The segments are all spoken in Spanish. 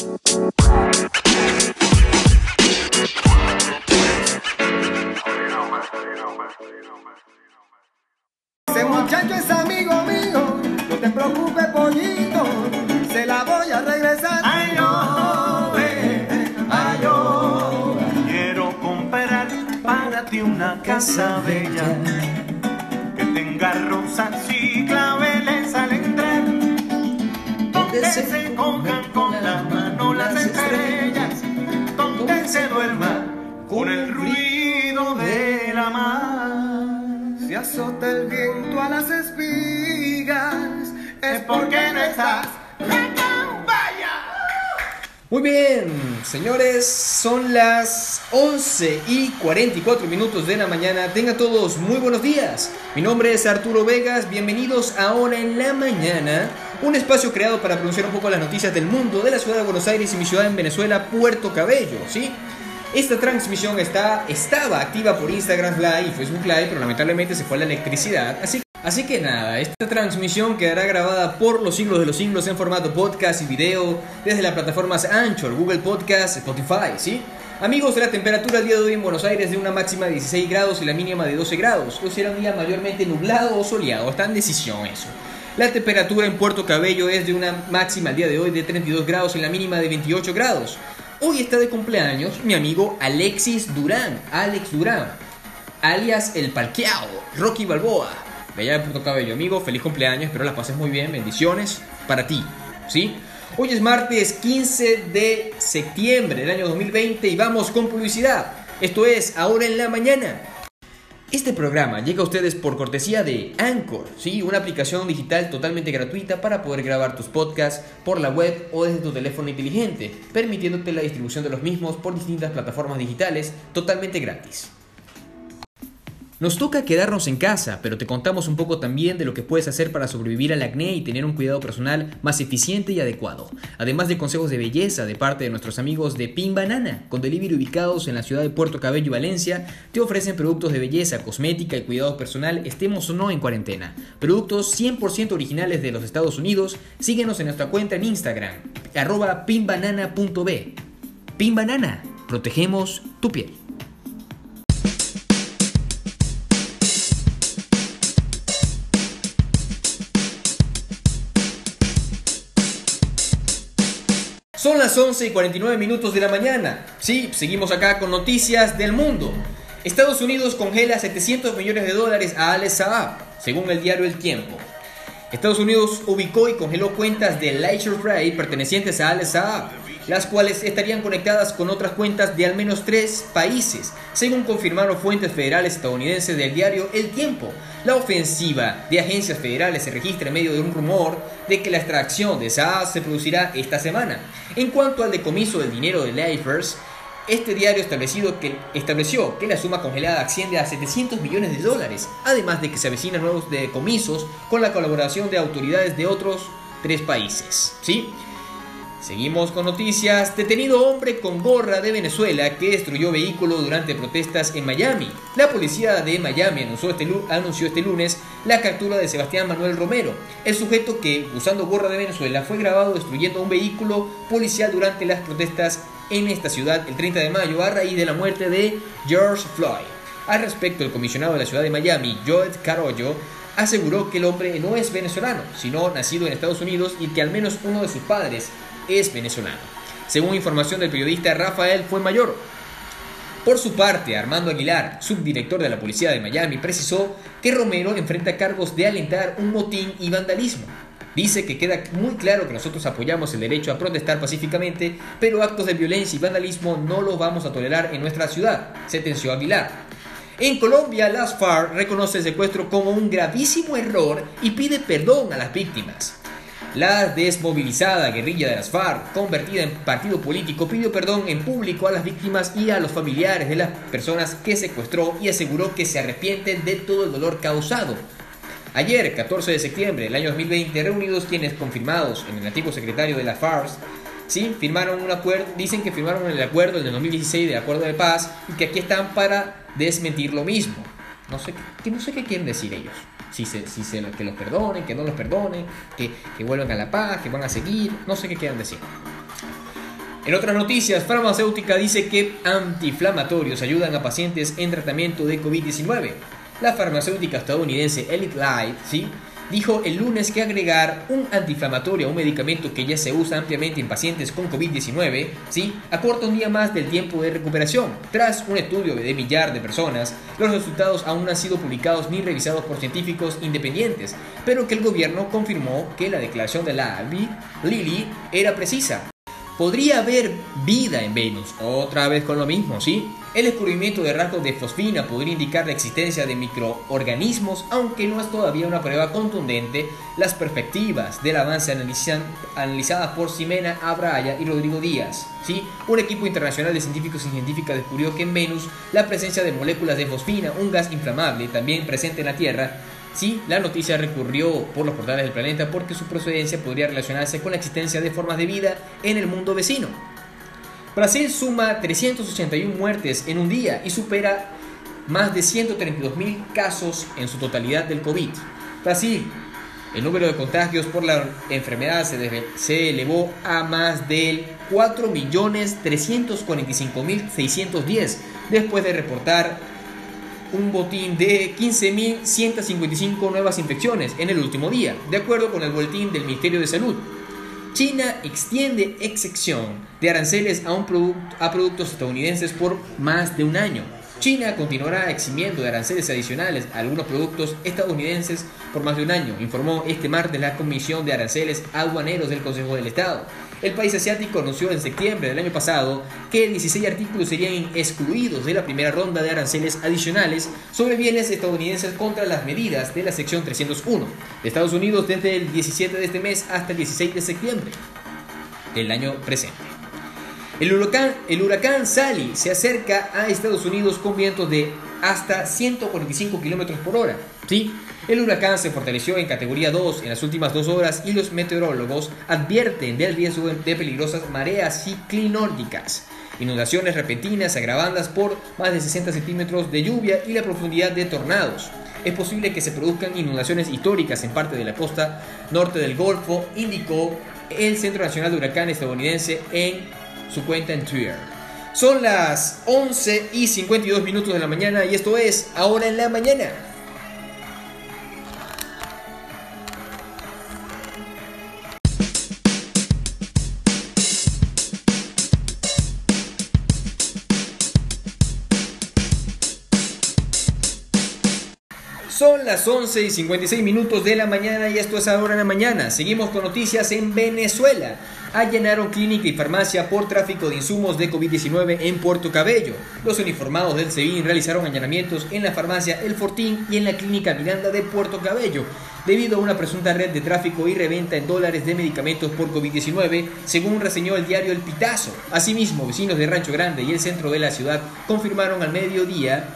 Ese muchacho es amigo mío, no te preocupes, pollito, se la voy a regresar. Ay, yo, eh, ay, yo, quiero comprar para ti una casa bella Si azota el viento a las espigas, Es porque no estás. Muy bien, señores, son las 11 y 44 minutos de la mañana. Tengan todos muy buenos días. Mi nombre es Arturo Vegas. Bienvenidos a Ahora en la Mañana, un espacio creado para pronunciar un poco las noticias del mundo, de la ciudad de Buenos Aires y mi ciudad en Venezuela, Puerto Cabello, ¿sí? Esta transmisión está, estaba activa por Instagram Live y Facebook Live, pero lamentablemente se fue la electricidad. Así, así que nada, esta transmisión quedará grabada por los siglos de los siglos en formato podcast y video desde las plataformas Anchor, Google Podcast, Spotify, ¿sí? Amigos, la temperatura el día de hoy en Buenos Aires de una máxima de 16 grados y la mínima de 12 grados. Hoy será un día mayormente nublado o soleado, está en decisión eso. La temperatura en Puerto Cabello es de una máxima el día de hoy de 32 grados y la mínima de 28 grados. Hoy está de cumpleaños mi amigo Alexis Durán, Alex Durán, alias El Parqueado, Rocky Balboa, de allá de Puerto Cabello. Amigo, feliz cumpleaños, espero las pases muy bien, bendiciones para ti, ¿sí? Hoy es martes 15 de septiembre del año 2020 y vamos con publicidad. Esto es Ahora en la Mañana. Este programa llega a ustedes por cortesía de Anchor, ¿sí? una aplicación digital totalmente gratuita para poder grabar tus podcasts por la web o desde tu teléfono inteligente, permitiéndote la distribución de los mismos por distintas plataformas digitales totalmente gratis. Nos toca quedarnos en casa, pero te contamos un poco también de lo que puedes hacer para sobrevivir al acné y tener un cuidado personal más eficiente y adecuado. Además de consejos de belleza de parte de nuestros amigos de Pin Banana, con delivery ubicados en la ciudad de Puerto Cabello y Valencia, te ofrecen productos de belleza, cosmética y cuidado personal, estemos o no en cuarentena. Productos 100% originales de los Estados Unidos. Síguenos en nuestra cuenta en Instagram, arroba pinbanana.b. Pin Banana, protegemos tu piel. Las 11 y 49 minutos de la mañana. Sí, seguimos acá con noticias del mundo. Estados Unidos congela 700 millones de dólares a Al Saab, según el diario El Tiempo. Estados Unidos ubicó y congeló cuentas de Leisure Ray pertenecientes a Al Saab, las cuales estarían conectadas con otras cuentas de al menos tres países, según confirmaron fuentes federales estadounidenses del diario El Tiempo. La ofensiva de agencias federales se registra en medio de un rumor de que la extracción de Saab se producirá esta semana. En cuanto al decomiso del dinero de Lifers, este diario establecido que, estableció que la suma congelada asciende a 700 millones de dólares, además de que se avecinan nuevos decomisos con la colaboración de autoridades de otros tres países. ¿Sí? Seguimos con noticias. Detenido hombre con gorra de Venezuela que destruyó vehículo durante protestas en Miami. La policía de Miami anunció este, anunció este, lunes la captura de Sebastián Manuel Romero, el sujeto que, usando gorra de Venezuela, fue grabado destruyendo un vehículo policial durante las protestas en esta ciudad el 30 de mayo a raíz de la muerte de George Floyd. Al respecto, el comisionado de la ciudad de Miami, Joed Carollo, aseguró que el hombre no es venezolano, sino nacido en Estados Unidos y que al menos uno de sus padres es venezolano. Según información del periodista Rafael Fuenmayor. Por su parte, Armando Aguilar, subdirector de la Policía de Miami, precisó que Romero enfrenta cargos de alentar un motín y vandalismo. Dice que queda muy claro que nosotros apoyamos el derecho a protestar pacíficamente, pero actos de violencia y vandalismo no los vamos a tolerar en nuestra ciudad, sentenció Aguilar. En Colombia, las FARC reconoce el secuestro como un gravísimo error y pide perdón a las víctimas. La desmovilizada guerrilla de las FARC, convertida en partido político, pidió perdón en público a las víctimas y a los familiares de las personas que secuestró y aseguró que se arrepienten de todo el dolor causado. Ayer, 14 de septiembre del año 2020, reunidos quienes confirmados en el antiguo secretario de las FARC, ¿sí? firmaron un acuerdo, dicen que firmaron el acuerdo del 2016 del acuerdo de paz y que aquí están para desmentir lo mismo. No sé, que no sé qué quieren decir ellos. Si, se, si se, que los perdonen, que no los perdonen, que, que vuelvan a la paz, que van a seguir, no sé qué quieren decir. En otras noticias, farmacéutica dice que antiinflamatorios ayudan a pacientes en tratamiento de COVID-19. La farmacéutica estadounidense Elite Light, ¿sí? dijo el lunes que agregar un antiinflamatorio a un medicamento que ya se usa ampliamente en pacientes con COVID-19, ¿sí? acorta un día más del tiempo de recuperación. Tras un estudio de millar de personas, los resultados aún no han sido publicados ni revisados por científicos independientes, pero que el gobierno confirmó que la declaración de la Lilly era precisa. Podría haber vida en Venus, otra vez con lo mismo, ¿sí? El descubrimiento de rasgos de fosfina podría indicar la existencia de microorganismos, aunque no es todavía una prueba contundente. Las perspectivas del avance analizadas por Ximena Abraya y Rodrigo Díaz. ¿sí? Un equipo internacional de científicos y científicas descubrió que en Venus la presencia de moléculas de fosfina, un gas inflamable también presente en la Tierra, Sí, la noticia recurrió por los portales del planeta porque su procedencia podría relacionarse con la existencia de formas de vida en el mundo vecino. Brasil suma 381 muertes en un día y supera más de 132.000 casos en su totalidad del COVID. Brasil, el número de contagios por la enfermedad se, elevó a más del 4.345.610 después de reportar un botín de 15.155 nuevas infecciones en el último día, de acuerdo con el boletín del Ministerio de Salud. China extiende excepción de aranceles a, un a productos estadounidenses por más de un año. China continuará eximiendo de aranceles adicionales algunos productos estadounidenses por más de un año, informó este martes la Comisión de Aranceles Aduaneros del Consejo del Estado. El país asiático anunció en septiembre del año pasado que 16 artículos serían excluidos de la primera ronda de aranceles adicionales sobre bienes estadounidenses contra las medidas de la sección 301 de Estados Unidos desde el 17 de este mes hasta el 16 de septiembre del año presente. El huracán, Sally se acerca a Estados Unidos con vientos de hasta 145 kilómetros por hora. ¿sí? El huracán se fortaleció en categoría 2 en las últimas dos horas y los meteorólogos advierten del riesgo de peligrosas mareas ciclinórdicas, inundaciones repentinas agravadas por más de 60 centímetros de lluvia y la profundidad de tornados. Es posible que se produzcan inundaciones históricas en parte de la costa norte del Golfo, indicó el Centro Nacional de Huracán estadounidense en su cuenta en Twitter. Son las 11 y 52 minutos de la mañana y esto es Ahora en la Mañana. Son las 11 y 56 minutos de la mañana y esto es ahora en la mañana. Seguimos con noticias en Venezuela. Allanaron clínica y farmacia por tráfico de insumos de COVID-19 en Puerto Cabello. Los uniformados del SEBIN realizaron allanamientos en la farmacia El Fortín y en la clínica Miranda de Puerto Cabello debido a una presunta red de tráfico y reventa en dólares de medicamentos por COVID-19, según reseñó el diario El Pitazo. Asimismo, vecinos de Rancho Grande y el centro de la ciudad confirmaron al mediodía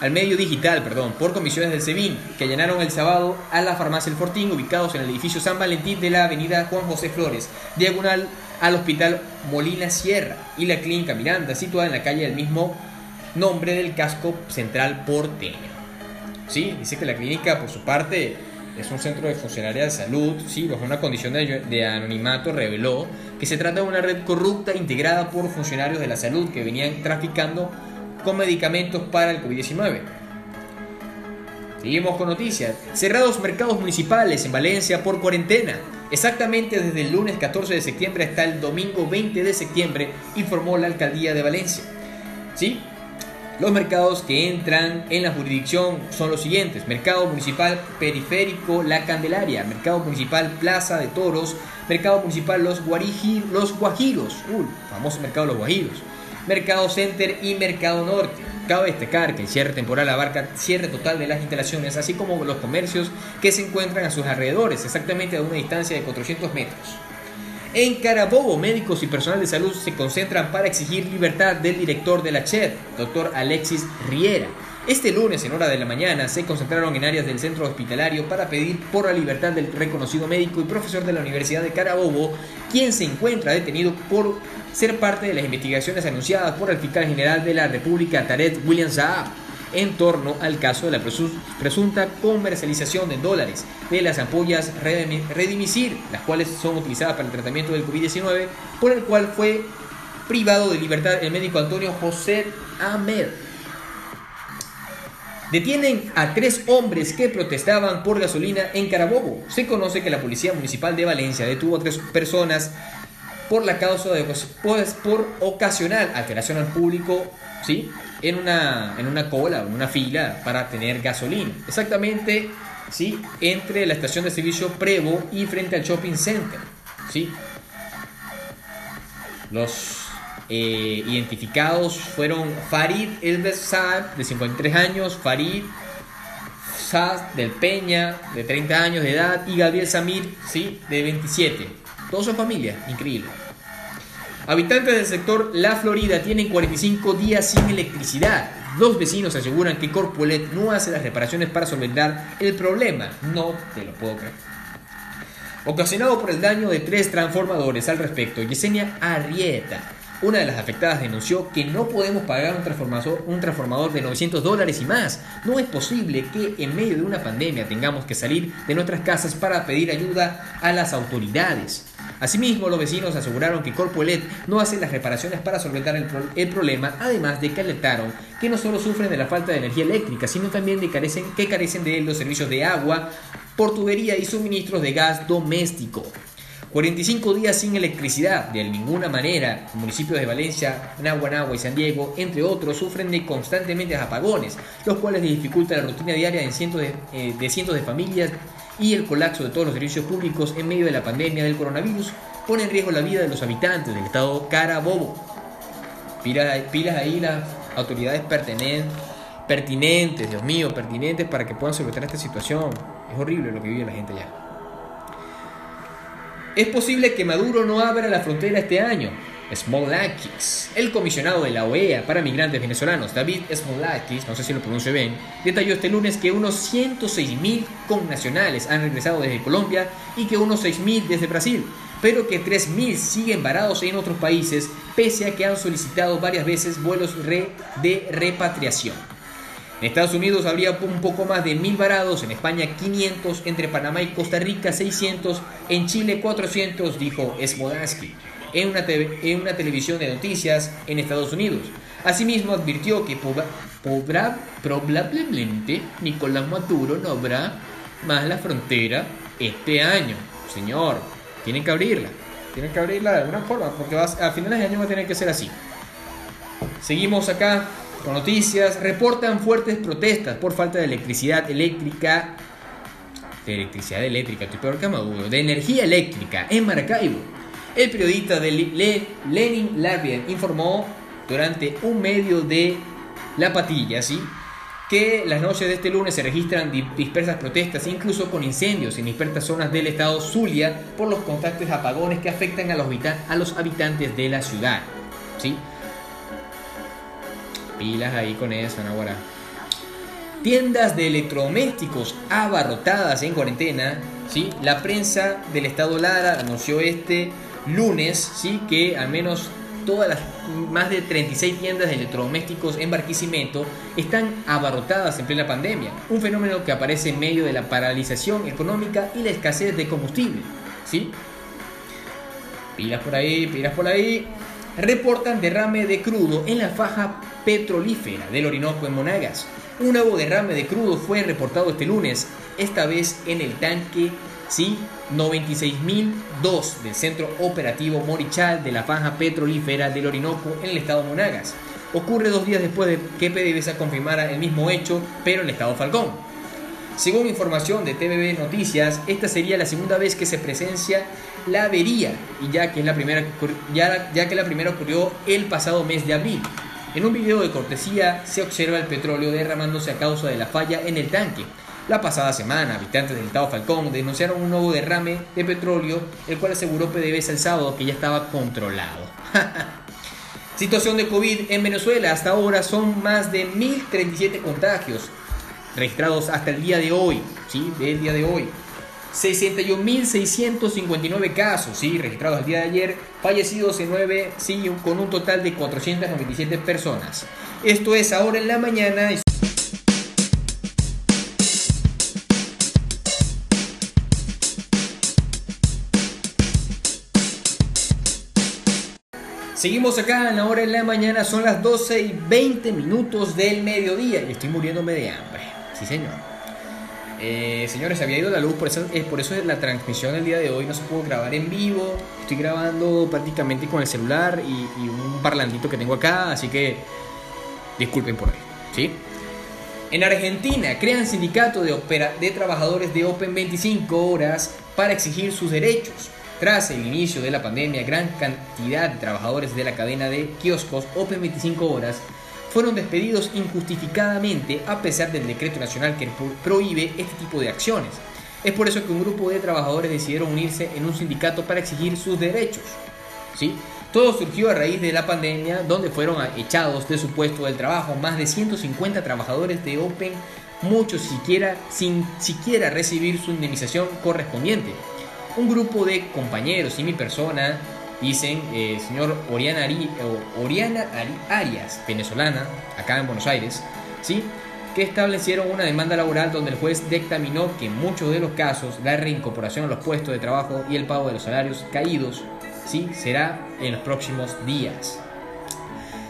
al medio digital, perdón, por comisiones del SEBIN, que allanaron el sábado a la farmacia El Fortín, ubicados en el edificio San Valentín de la avenida Juan José Flores, diagonal al hospital Molina Sierra y la clínica Miranda, situada en la calle del mismo nombre del casco central porteño. Sí, dice que la clínica, por su parte, es un centro de funcionaria de salud, sí, bajo una condición de, anonimato, reveló que se trata de una red corrupta integrada por funcionarios de la salud que venían traficando con medicamentos para el COVID-19. Seguimos con noticias. Cerrados mercados municipales en Valencia por cuarentena. Exactamente desde el lunes 14 de septiembre hasta el domingo 20 de septiembre, informó la alcaldía de Valencia. ¿Sí? Los mercados que entran en la jurisdicción son los siguientes: Mercado Municipal Periférico La Candelaria, Mercado Municipal Plaza de Toros, Mercado Municipal Los, los Guajiros, uh, famoso Mercado Los Guajiros, Mercado Center y Mercado Norte. Cabe destacar que el cierre temporal abarca cierre total de las instalaciones, así como los comercios que se encuentran a sus alrededores, exactamente a una distancia de 400 metros. En Carabobo, médicos y personal de salud se concentran para exigir libertad del director de la CHED, doctor Alexis Riera. Este lunes, en hora de la mañana, se concentraron en áreas del centro hospitalario para pedir por la libertad del reconocido médico y profesor de la Universidad de Carabobo, quien se encuentra detenido por ser parte de las investigaciones anunciadas por el fiscal general de la República, Tarek William Saab, en torno al caso de la presunta comercialización de dólares de las ampollas Redimicir, las cuales son utilizadas para el tratamiento del COVID-19, por el cual fue privado de libertad el médico Antonio José Ahmed. Detienen a tres hombres que protestaban por gasolina en Carabobo. Se conoce que la Policía Municipal de Valencia detuvo a tres personas por la causa de pues, por ocasional alteración al público, ¿sí? En una, en una cola, en una fila para tener gasolina. Exactamente, ¿sí? Entre la estación de servicio Prevo y frente al shopping center, ¿sí? Los eh, identificados fueron Farid Elbes Saad, de 53 años, Farid Saad del Peña, de 30 años de edad, y Gabriel Samir, ¿sí? de 27. Todos son familia, increíble. Habitantes del sector La Florida tienen 45 días sin electricidad. Dos vecinos aseguran que Corpolet no hace las reparaciones para solventar el problema. No te lo puedo creer. Ocasionado por el daño de tres transformadores al respecto, Yesenia Arrieta una de las afectadas denunció que no podemos pagar un transformador, de 900 dólares y más. No es posible que en medio de una pandemia tengamos que salir de nuestras casas para pedir ayuda a las autoridades. Asimismo, los vecinos aseguraron que Corpoelet no hace las reparaciones para solventar el, problema, además de que alertaron que no solo sufren de la falta de energía eléctrica, sino también de que carecen de los servicios de agua, por tubería y suministros de gas doméstico. 45 días sin electricidad, de ninguna manera. Municipios de Valencia, Naguanagua y San Diego, entre otros, sufren de constantemente apagones, los cuales dificultan la rutina diaria de cientos de, eh, de cientos de familias y el colapso de todos los servicios públicos en medio de la pandemia del coronavirus pone en riesgo la vida de los habitantes del estado Carabobo. Pilas, ahí las autoridades pertinentes, pertinentes, Dios mío, pertinentes para que puedan solventar esta situación. Es horrible lo que vive la gente allá. Es posible que Maduro no abra la frontera este año. Smolakis, el comisionado de la OEA para migrantes venezolanos, David Smolakis, no sé si lo pronuncio bien, detalló este lunes que unos 106.000 connacionales han regresado desde Colombia y que unos 6.000 desde Brasil, pero que 3.000 siguen varados en otros países pese a que han solicitado varias veces vuelos de repatriación. En Estados Unidos habría un poco más de 1.000 varados, en España 500, entre Panamá y Costa Rica 600, en Chile 400, dijo Smolakis en una, en una televisión de noticias en Estados Unidos. Asimismo advirtió que probablemente Nicolás Maduro no abra más la frontera este año. Señor, tienen que abrirla. Tienen que abrirla de alguna forma, porque a finales de año va a tener que ser así. Seguimos acá con noticias. Reportan fuertes protestas por falta de electricidad eléctrica. De electricidad eléctrica, estoy peor. De energía eléctrica en Maracaibo. El periodista de Lenin Larvien informó durante un medio de La Patilla, ¿sí? que las noches de este lunes se registran dispersas protestas, incluso con incendios en dispersas zonas del estado Zulia por los constantes apagones que afectan a los, a los habitantes de la ciudad. ¿sí? Pilas ahí con eso, Nahuara. Tiendas de electrodomésticos abarrotadas en cuarentena. ¿sí? La prensa del estado Lara anunció este lunes, sí, que al menos todas las más de 36 tiendas de electrodomésticos en Barquisimeto están abarrotadas en plena pandemia, un fenómeno que aparece en medio de la paralización económica y la escasez de combustible, ¿sí? Pilas por ahí, pilas por ahí. Reportan derrame de crudo en la faja petrolífera del Orinoco en Monagas. Un nuevo derrame de crudo fue reportado este lunes, esta vez en el tanque ¿sí? 96.002 del Centro Operativo Morichal de la Faja Petrolífera del Orinoco en el estado de Monagas. Ocurre dos días después de que PDVSA confirmara el mismo hecho, pero en el estado Falcón. Según información de TVB Noticias, esta sería la segunda vez que se presencia la avería, y ya que, la primera, ya, que la primera ocurrió el pasado mes de abril. En un video de cortesía se observa el petróleo derramándose a causa de la falla en el tanque, la pasada semana, habitantes del estado Falcón denunciaron un nuevo derrame de petróleo, el cual aseguró PDVSA el sábado que ya estaba controlado. Situación de COVID en Venezuela. Hasta ahora son más de 1.037 contagios registrados hasta el día de hoy. ¿sí? Del día de hoy. 61.659 casos, ¿sí? registrados el día de ayer, fallecidos en 9, sí, con un total de 497 personas. Esto es ahora en la mañana. Seguimos acá en la hora de la mañana, son las 12 y 20 minutos del mediodía y estoy muriéndome de hambre. Sí, señor. Eh, señores, había ido la luz, por eso, es por eso la transmisión del día de hoy no se pudo grabar en vivo. Estoy grabando prácticamente con el celular y, un parlandito que tengo acá, así que disculpen por ello. ¿sí? En Argentina crean sindicato de, opera, de trabajadores de Open 25 horas para exigir sus derechos. Tras el inicio de la pandemia, gran cantidad de trabajadores de la cadena de kioscos Open 25 horas fueron despedidos injustificadamente a pesar del decreto nacional que prohíbe este tipo de acciones. Es por eso que un grupo de trabajadores decidieron unirse en un sindicato para exigir sus derechos. ¿Sí? Todo surgió a raíz de la pandemia, donde fueron echados de su puesto del trabajo más de 150 trabajadores de Open, muchos siquiera, sin siquiera recibir su indemnización correspondiente un grupo de compañeros y mi persona, dicen eh, señor Oriana, Ari, Oriana Arias, venezolana, acá en Buenos Aires, ¿sí? que establecieron una demanda laboral donde el juez dictaminó que en muchos de los casos la reincorporación a los puestos de trabajo y el pago de los salarios caídos ¿sí? será en los próximos días.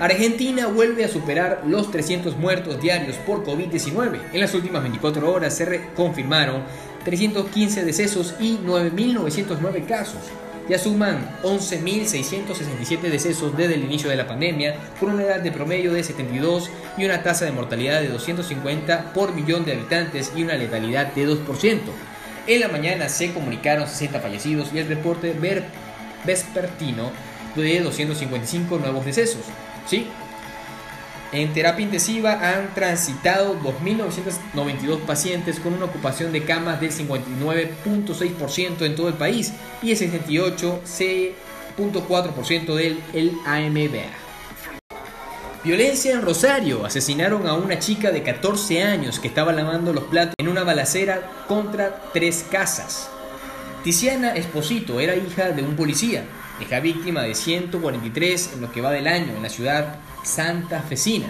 Argentina vuelve a superar los 300 muertos diarios por COVID-19. En las últimas 24 horas se confirmaron 315 decesos y 9.909 casos. Ya suman 11.667 decesos desde el inicio de la pandemia, con una edad de promedio de 72 y una tasa de mortalidad de 250 por millón de habitantes y una letalidad de 2%. En la mañana se comunicaron 60 fallecidos y el reporte vespertino de 255 nuevos decesos. ¿sí? En terapia intensiva han transitado 2.992 pacientes con una ocupación de camas del 59.6% en todo el país y el 68.4% del el AMBA. Violencia en Rosario. Asesinaron a una chica de 14 años que estaba lavando los platos en una balacera contra tres casas. Tiziana Esposito era hija de un policía, hija víctima de 143 en lo que va del año en la ciudad Santa Fecina.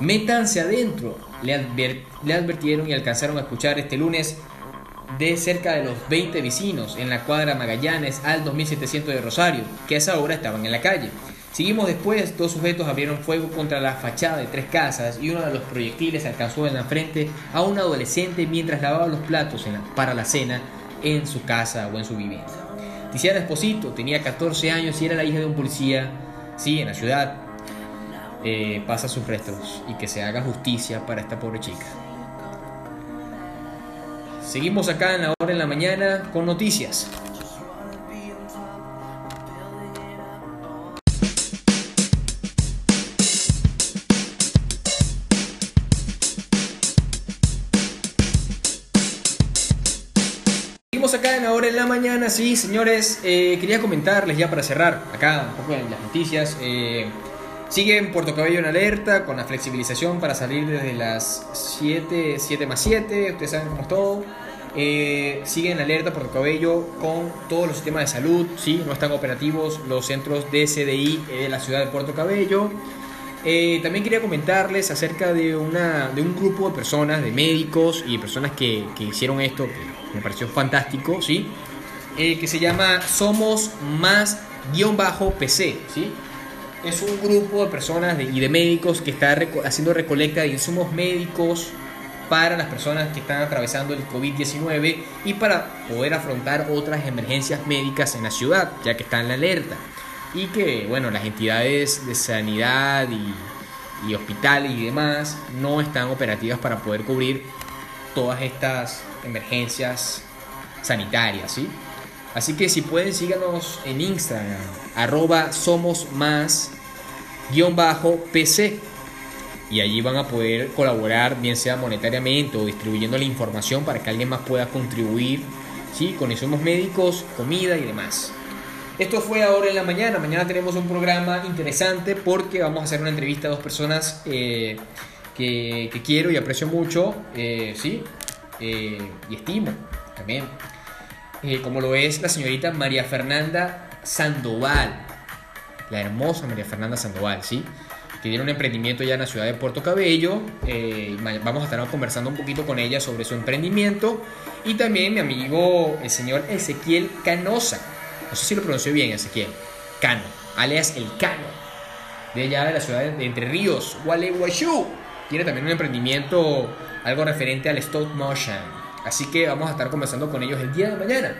Métanse adentro, le, advirtieron y alcanzaron a escuchar este lunes de cerca de los 20 vecinos en la cuadra Magallanes al 2700 de Rosario, que a esa hora estaban en la calle. Seguimos después, dos sujetos abrieron fuego contra la fachada de tres casas y uno de los proyectiles alcanzó en la frente a un adolescente mientras lavaba los platos para la cena en su casa o en su vivienda. Tiziana Esposito tenía 14 años y era la hija de un policía, sí, en la ciudad, eh, pasa sus restos y que se haga justicia para esta pobre chica. Seguimos acá en la hora en la mañana con noticias. Seguimos acá en la hora en la mañana, sí, señores. Eh, quería comentarles ya para cerrar acá un poco en las noticias. Eh, Sigue en Puerto Cabello en alerta con la flexibilización para salir desde las 7, 7 más 7, ustedes saben cómo es todo. Eh, sigue en alerta Puerto Cabello con todos los sistemas de salud, ¿sí? no están operativos los centros de CDI de la ciudad de Puerto Cabello. Eh, también quería comentarles acerca de, una, de un grupo de personas, de médicos y personas que, que hicieron esto, que me pareció fantástico, ¿sí? Eh, que se llama Somos Más-PC, ¿sí? Es un grupo de personas y de médicos que está haciendo recolecta de insumos médicos para las personas que están atravesando el COVID-19 y para poder afrontar otras emergencias médicas en la ciudad, ya que está en la alerta. Y que, bueno, las entidades de sanidad y, y hospitales y demás no están operativas para poder cubrir todas estas emergencias sanitarias, ¿sí? Así que si pueden síganos en Instagram, arroba somos más guion bajo PC. Y allí van a poder colaborar, bien sea monetariamente o distribuyendo la información para que alguien más pueda contribuir ¿sí? con insumos médicos, comida y demás. Esto fue ahora en la mañana. Mañana tenemos un programa interesante porque vamos a hacer una entrevista a dos personas eh, que, quiero y aprecio mucho, eh, ¿sí? Eh, y estimo también. Como lo es la señorita María Fernanda Sandoval la hermosa María Fernanda Sandoval, ¿sí? que tiene un emprendimiento ya en la ciudad de Puerto Cabello. Eh, vamos a estar conversando un poquito con ella sobre su emprendimiento. Y también mi amigo, el señor Ezequiel Canosa. No sé si lo pronunció bien, Ezequiel. Cano. alias El Cano, de allá de la ciudad de Entre Ríos, Gualeguaychú. Tiene también un emprendimiento, algo referente al stop motion. Así que vamos a estar conversando con ellos el día de mañana.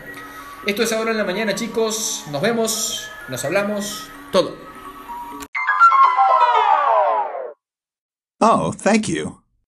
Esto es ahora en la mañana, chicos. Nos vemos, nos hablamos, todo. Oh, thank you.